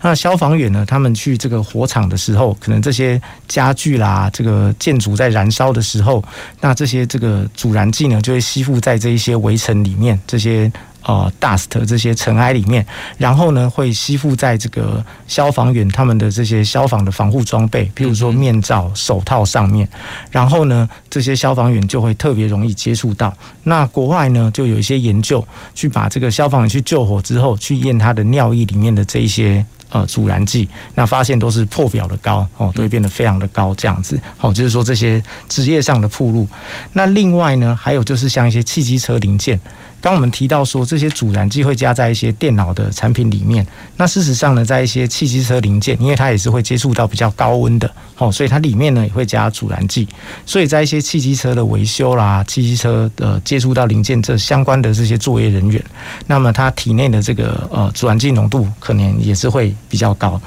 那消防员呢，他们去这个火场的时候，可能这些家具啦，这个建筑在燃烧的时候，那这些这个阻燃剂呢，就会吸附在这一些围城里面，这些呃 dust 这些尘埃里面，然后呢，会吸附在这个消防员他们的这些消防的防护装备，譬如说面罩、手套上面，然后呢，这些消防员就会特别容易接触到。那国外呢，就有一些研究，去把这个消防员去救火之后，去验他的尿液里面的这一些。呃，阻燃剂，那发现都是破表的高哦，都会变得非常的高这样子。好，就是说这些职业上的铺路。那另外呢，还有就是像一些汽机车零件。刚我们提到说，这些阻燃剂会加在一些电脑的产品里面。那事实上呢，在一些汽机车零件，因为它也是会接触到比较高温的，哦，所以它里面呢也会加阻燃剂。所以在一些汽机车的维修啦，汽机车的接触到零件这相关的这些作业人员，那么他体内的这个呃阻燃剂浓度可能也是会比较高。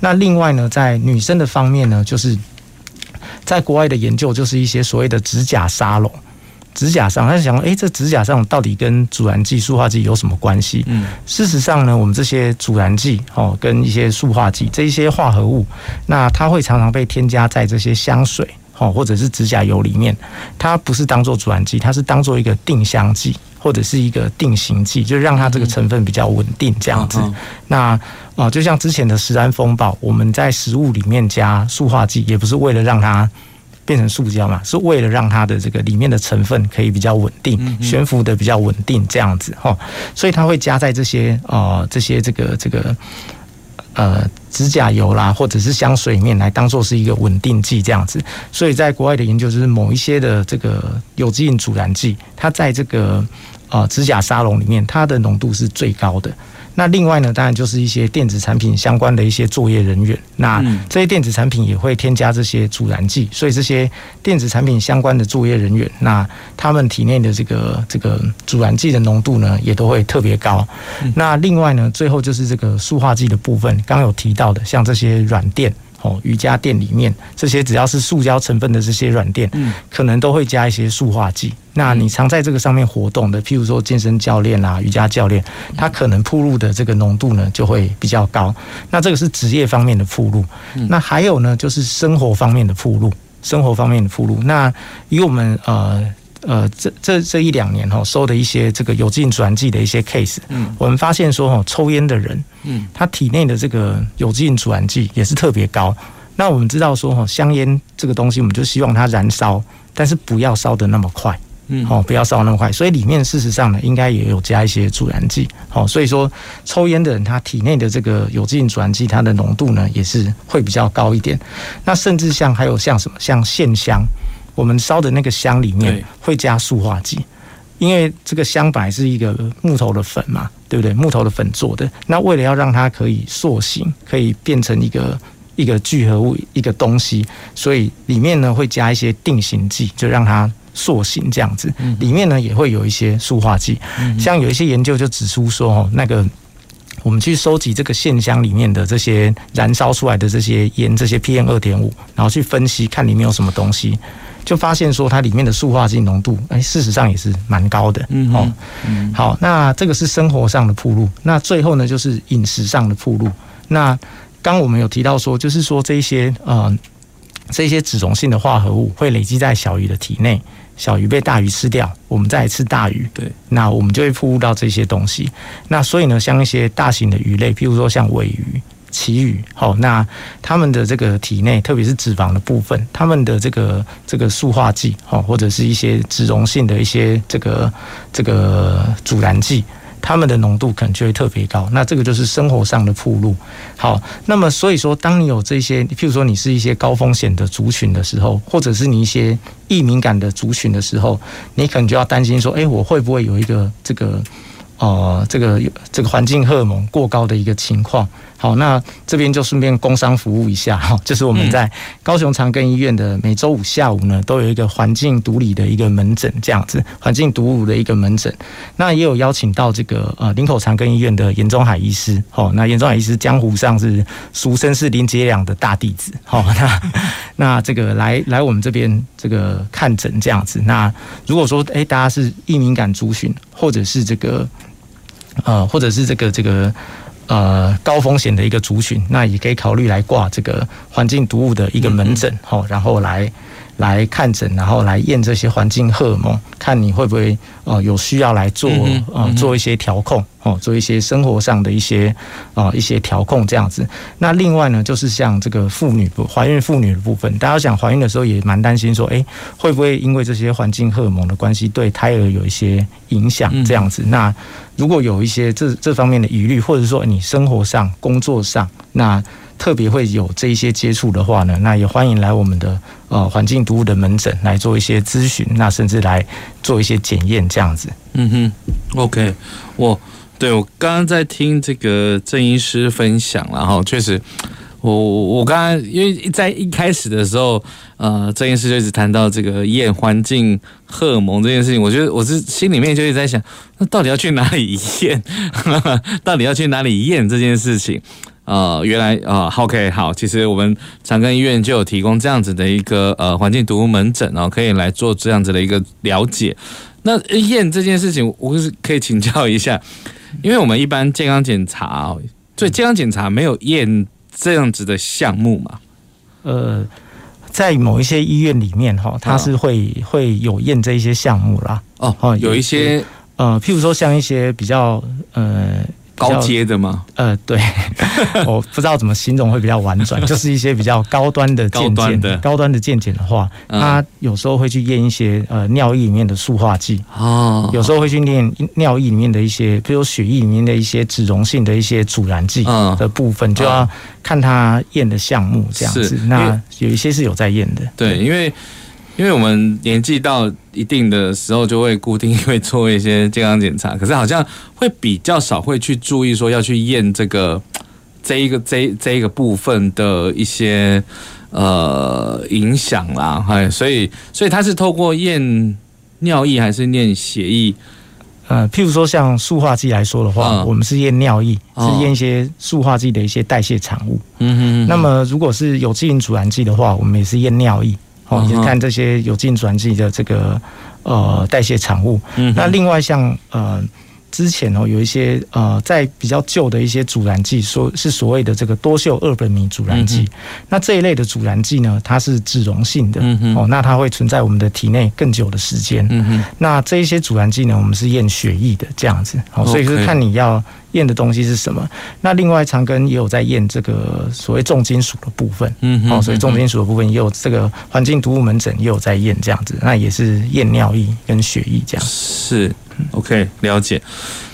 那另外呢，在女生的方面呢，就是。在国外的研究就是一些所谓的指甲沙龙。指甲上，他就想，诶、欸，这指甲上到底跟阻燃剂、塑化剂有什么关系？嗯，事实上呢，我们这些阻燃剂哦，跟一些塑化剂这一些化合物，那它会常常被添加在这些香水哦，或者是指甲油里面。它不是当做阻燃剂，它是当做一个定香剂或者是一个定型剂，就让它这个成分比较稳定这样子。嗯、那哦，就像之前的食安风暴，我们在食物里面加塑化剂，也不是为了让它。变成塑胶嘛，是为了让它的这个里面的成分可以比较稳定，悬浮的比较稳定这样子哈，所以它会加在这些呃这些这个这个呃指甲油啦，或者是香水里面来当做是一个稳定剂这样子。所以在国外的研究就是某一些的这个有机引阻燃剂，它在这个呃指甲沙龙里面，它的浓度是最高的。那另外呢，当然就是一些电子产品相关的一些作业人员，那这些电子产品也会添加这些阻燃剂，所以这些电子产品相关的作业人员，那他们体内的这个这个阻燃剂的浓度呢，也都会特别高。那另外呢，最后就是这个塑化剂的部分，刚刚有提到的，像这些软垫。哦，瑜伽垫里面这些只要是塑胶成分的这些软垫，嗯，可能都会加一些塑化剂。那你常在这个上面活动的，譬如说健身教练啊、瑜伽教练，他可能铺路的这个浓度呢就会比较高。那这个是职业方面的铺路。那还有呢，就是生活方面的铺路，生活方面的铺路。那以我们呃。呃，这这这一两年哈，收的一些这个有机阻燃剂的一些 case，嗯，我们发现说哈，抽烟的人，嗯，他体内的这个有机阻燃剂也是特别高。那我们知道说哈，香烟这个东西，我们就希望它燃烧，但是不要烧的那么快，嗯，哦，不要烧那么快。所以里面事实上呢，应该也有加一些阻燃剂。好，所以说抽烟的人，他体内的这个有机阻燃剂，它的浓度呢，也是会比较高一点。那甚至像还有像什么，像线香。我们烧的那个香里面会加塑化剂，因为这个香本来是一个木头的粉嘛，对不对？木头的粉做的。那为了要让它可以塑形，可以变成一个一个聚合物，一个东西，所以里面呢会加一些定型剂，就让它塑形这样子。里面呢也会有一些塑化剂，像有一些研究就指出说，哦，那个我们去收集这个线香里面的这些燃烧出来的这些烟，这些 PM 二点五，然后去分析看里面有什么东西。就发现说它里面的塑化剂浓度，哎，事实上也是蛮高的。嗯，哦，好，那这个是生活上的铺路。那最后呢，就是饮食上的铺路。那刚我们有提到说，就是说这些呃这些脂溶性的化合物会累积在小鱼的体内，小鱼被大鱼吃掉，我们再来吃大鱼。对，那我们就会暴露到这些东西。那所以呢，像一些大型的鱼类，譬如说像尾鱼。旗鱼，好，那他们的这个体内，特别是脂肪的部分，他们的这个这个塑化剂，好，或者是一些脂溶性的一些这个这个阻燃剂，它们的浓度可能就会特别高。那这个就是生活上的暴露。好，那么所以说，当你有这些，譬如说你是一些高风险的族群的时候，或者是你一些易敏感的族群的时候，你可能就要担心说，哎，我会不会有一个这个呃这个这个环境荷尔蒙过高的一个情况？好，那这边就顺便工商服务一下哈，就是我们在高雄长庚医院的每周五下午呢，都有一个环境毒理的一个门诊，这样子环境毒物的一个门诊。那也有邀请到这个呃林口长庚医院的严中海医师，好，那严中海医师江湖上是俗称是林杰良的大弟子，好，那那这个来来我们这边这个看诊这样子。那如果说诶大家是易敏感族群，或者是这个呃或者是这个这个。呃，高风险的一个族群，那也可以考虑来挂这个环境毒物的一个门诊，好，然后来。来看诊，然后来验这些环境荷尔蒙，看你会不会呃有需要来做呃做一些调控哦，做一些生活上的一些啊一些调控这样子。那另外呢，就是像这个妇女怀孕妇女的部分，大家想怀孕的时候也蛮担心说，哎，会不会因为这些环境荷尔蒙的关系对胎儿有一些影响这样子？那如果有一些这这方面的疑虑，或者说你生活上、工作上那。特别会有这一些接触的话呢，那也欢迎来我们的呃环境毒物的门诊来做一些咨询，那甚至来做一些检验这样子。嗯哼，OK，我对我刚刚在听这个郑医师分享，然后确实，我我我刚刚因为在一开始的时候，呃，郑医师就一直谈到这个验环境荷尔蒙这件事情，我觉得我是心里面就一直在想，那到底要去哪里验？*laughs* 到底要去哪里验这件事情？呃，原来呃，OK，好，其实我们长庚医院就有提供这样子的一个呃环境毒物门诊哦，可以来做这样子的一个了解。那验这件事情，我是可以请教一下，*laughs* 因为我们一般健康检查哦，所以健康检查没有验这样子的项目嘛？呃，在某一些医院里面哈，它是会会有验这一些项目啦。哦，有一些呃，譬如说像一些比较呃。高阶的吗？呃，对，*laughs* 我不知道怎么形容会比较婉转，*laughs* 就是一些比较高端的健检的。高端的健检的话，他有时候会去验一些呃尿液里面的塑化剂哦，有时候会去验尿液里面的一些，比如血液里面的一些脂溶性的一些阻燃剂的部分，就要看他验的项目这样子。那有一些是有在验的，对，因为。因为我们年纪到一定的时候，就会固定会做一些健康检查，可是好像会比较少会去注意说要去验这个这一个这这一个部分的一些呃影响啦，哎，所以所以它是透过验尿液还是验血液？呃，譬如说像塑化剂来说的话，嗯、我们是验尿液，是验一些塑化剂的一些代谢产物。嗯哼，嗯哼。那么如果是有机阻燃剂的话，我们也是验尿液。哦，你是看这些有进转剂的这个呃代谢产物。嗯，那另外像呃。之前哦，有一些呃，在比较旧的一些阻燃剂，说是所谓的这个多溴二苯醚阻燃剂。那这一类的阻燃剂呢，它是脂溶性的哦，那它会存在我们的体内更久的时间。嗯那这一些阻燃剂呢，我们是验血液的这样子。哦，所以是看你要验的东西是什么。那另外长庚也有在验这个所谓重金属的部分。嗯，哦，所以重金属的部分也有这个环境毒物门诊也有在验这样子。那也是验尿液跟血液这样。是。OK，了解。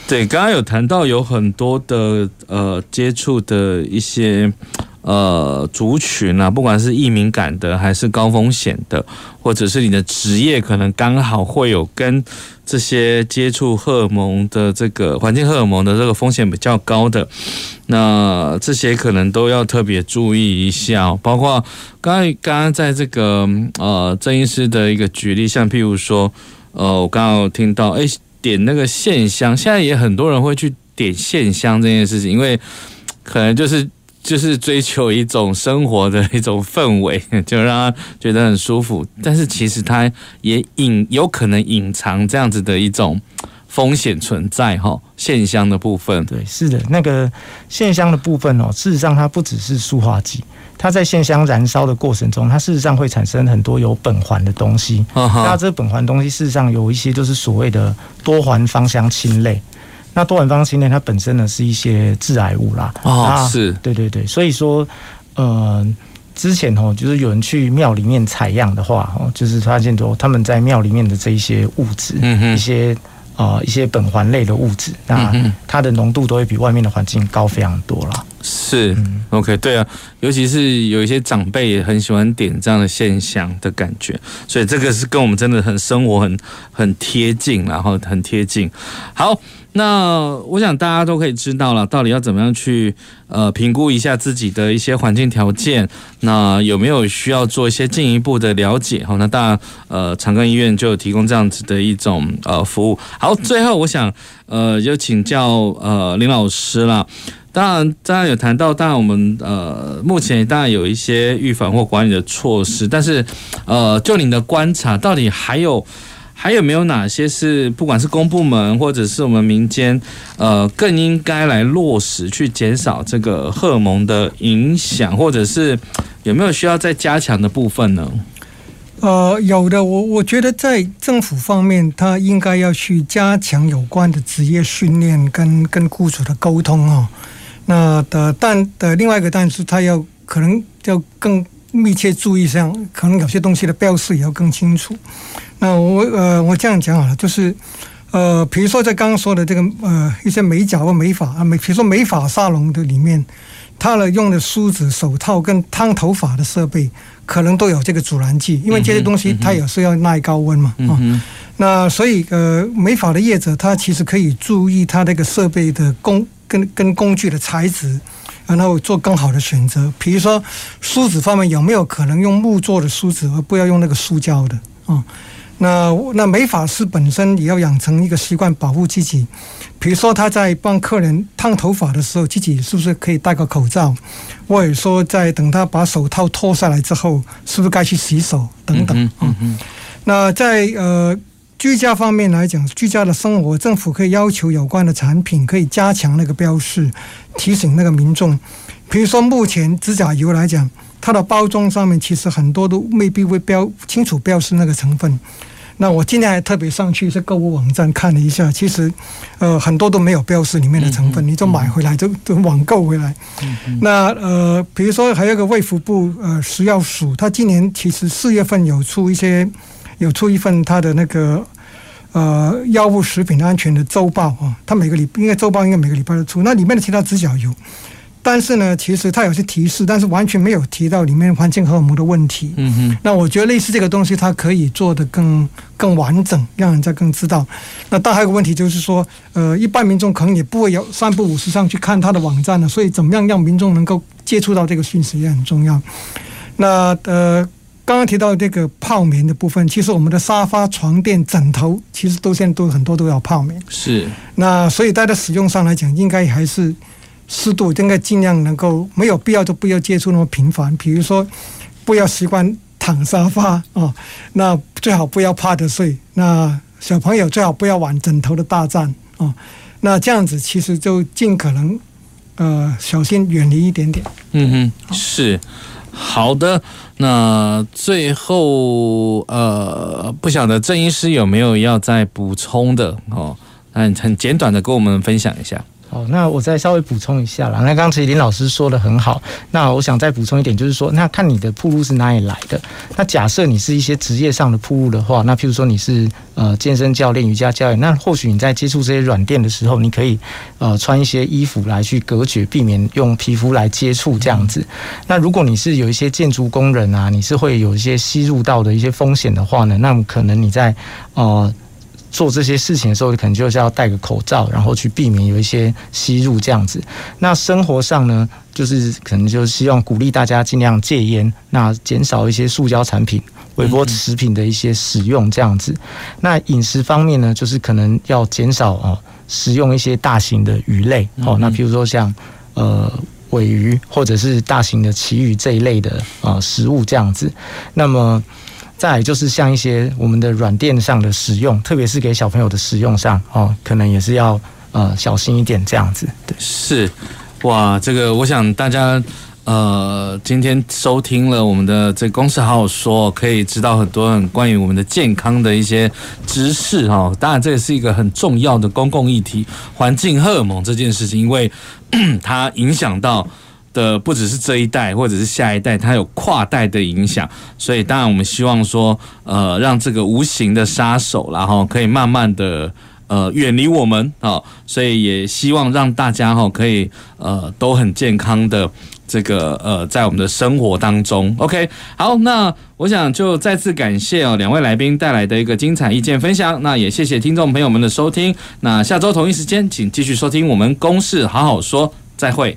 对，刚刚有谈到有很多的呃接触的一些呃族群啊，不管是易敏感的，还是高风险的，或者是你的职业可能刚好会有跟这些接触荷尔蒙的这个环境荷尔蒙的这个风险比较高的，那这些可能都要特别注意一下。包括刚刚刚刚在这个呃郑医师的一个举例，像譬如说呃，我刚刚有听到哎。点那个线香，现在也很多人会去点线香这件事情，因为可能就是就是追求一种生活的一种氛围，就让他觉得很舒服。但是其实它也隐有可能隐藏这样子的一种风险存在哈。线香的部分，对，是的，那个线香的部分哦，事实上它不只是塑化剂，它在线香燃烧的过程中，它事实上会产生很多有苯环的东西。那这个苯环东西事实上有一些就是所谓的多环芳香烃类。那多环芳香烃类它本身呢是一些致癌物啦。哦，是对对对，所以说，呃，之前哦，就是有人去庙里面采样的话，哦，就是发现说他们在庙里面的这一些物质，嗯哼，一些。啊、呃，一些苯环类的物质，那它的浓度都会比外面的环境高非常多了。是，OK，对啊，尤其是有一些长辈也很喜欢点这样的现象的感觉，所以这个是跟我们真的很生活很很贴近，然后很贴近。好。那我想大家都可以知道了，到底要怎么样去呃评估一下自己的一些环境条件，那有没有需要做一些进一步的了解？好，那当然呃长庚医院就有提供这样子的一种呃服务。好，最后我想呃有请教呃林老师啦。当然，当然有谈到，当然我们呃目前当然有一些预防或管理的措施，但是呃就您的观察，到底还有？还有没有哪些是不管是公部门或者是我们民间，呃，更应该来落实去减少这个荷尔蒙的影响，或者是有没有需要再加强的部分呢？呃，有的，我我觉得在政府方面，他应该要去加强有关的职业训练跟跟雇主的沟通哦。那的但的另外一个，但是他要可能要更密切注意上，可能有些东西的标示也要更清楚。那我呃，我这样讲好了，就是呃，比如说在刚刚说的这个呃一些美甲或美发啊，美比如说美发沙龙的里面，它的用的梳子、手套跟烫头发的设备，可能都有这个阻燃剂，因为这些东西它也是要耐高温嘛啊。那所以呃，美发的业者他其实可以注意他这个设备的工跟跟工具的材质，然后做更好的选择。比如说梳子方面有没有可能用木做的梳子，而不要用那个塑胶的啊？哦那那美发师本身也要养成一个习惯，保护自己。比如说他在帮客人烫头发的时候，自己是不是可以戴个口罩？或者说在等他把手套脱下来之后，是不是该去洗手等等？嗯嗯，嗯。那在呃居家方面来讲，居家的生活，政府可以要求有关的产品可以加强那个标示，提醒那个民众。比如说目前指甲油来讲，它的包装上面其实很多都未必会标清楚标示那个成分。那我今天还特别上去是购物网站看了一下，其实，呃，很多都没有标识里面的成分，嗯、你就买回来就 *laughs* 就网购回来。那呃，比如说还有一个卫福部呃食药署，它今年其实四月份有出一些有出一份它的那个呃药物食品安全的周报啊，它每个礼应该周报应该每个礼拜都出，那里面的其他指甲油。但是呢，其实它有些提示，但是完全没有提到里面环境荷尔蒙的问题。嗯哼。那我觉得类似这个东西，它可以做得更更完整，让人家更知道。那但还有个问题就是说，呃，一般民众可能也不会有三不五时上去看他的网站呢，所以怎么样让民众能够接触到这个讯息也很重要。那呃，刚刚提到这个泡棉的部分，其实我们的沙发、床垫、枕头，其实都现在都很多都要泡棉。是。那所以大家使用上来讲，应该还是。适度应该尽量能够没有必要就不要接触那么频繁，比如说不要习惯躺沙发哦，那最好不要趴着睡。那小朋友最好不要玩枕头的大战哦，那这样子其实就尽可能呃小心远离一点点。嗯哼，是好的。那最后呃，不晓得郑医师有没有要再补充的哦？很很简短的跟我们分享一下。哦，那我再稍微补充一下啦。那刚才林老师说的很好，那我想再补充一点，就是说，那看你的铺路是哪里来的。那假设你是一些职业上的铺路的话，那譬如说你是呃健身教练、瑜伽教练，那或许你在接触这些软垫的时候，你可以呃穿一些衣服来去隔绝，避免用皮肤来接触这样子。那如果你是有一些建筑工人啊，你是会有一些吸入到的一些风险的话呢，那么可能你在呃。做这些事情的时候，可能就是要戴个口罩，然后去避免有一些吸入这样子。那生活上呢，就是可能就希望鼓励大家尽量戒烟，那减少一些塑胶产品、微波食品的一些使用这样子。那饮食方面呢，就是可能要减少哦，食用一些大型的鱼类哦。那比如说像呃尾鱼或者是大型的旗鱼这一类的呃食物这样子。那么。再就是像一些我们的软垫上的使用，特别是给小朋友的使用上哦，可能也是要呃小心一点这样子。对，是，哇，这个我想大家呃今天收听了我们的这公司好好说，可以知道很多很关于我们的健康的一些知识哈。当然这也是一个很重要的公共议题，环境荷尔蒙这件事情，因为 *clears throat* 它影响到。的不只是这一代，或者是下一代，它有跨代的影响，所以当然我们希望说，呃，让这个无形的杀手，然后可以慢慢的呃远离我们啊，所以也希望让大家哈可以呃都很健康的这个呃在我们的生活当中。OK，好，那我想就再次感谢哦两位来宾带来的一个精彩意见分享，那也谢谢听众朋友们的收听，那下周同一时间请继续收听我们公事好好说，再会。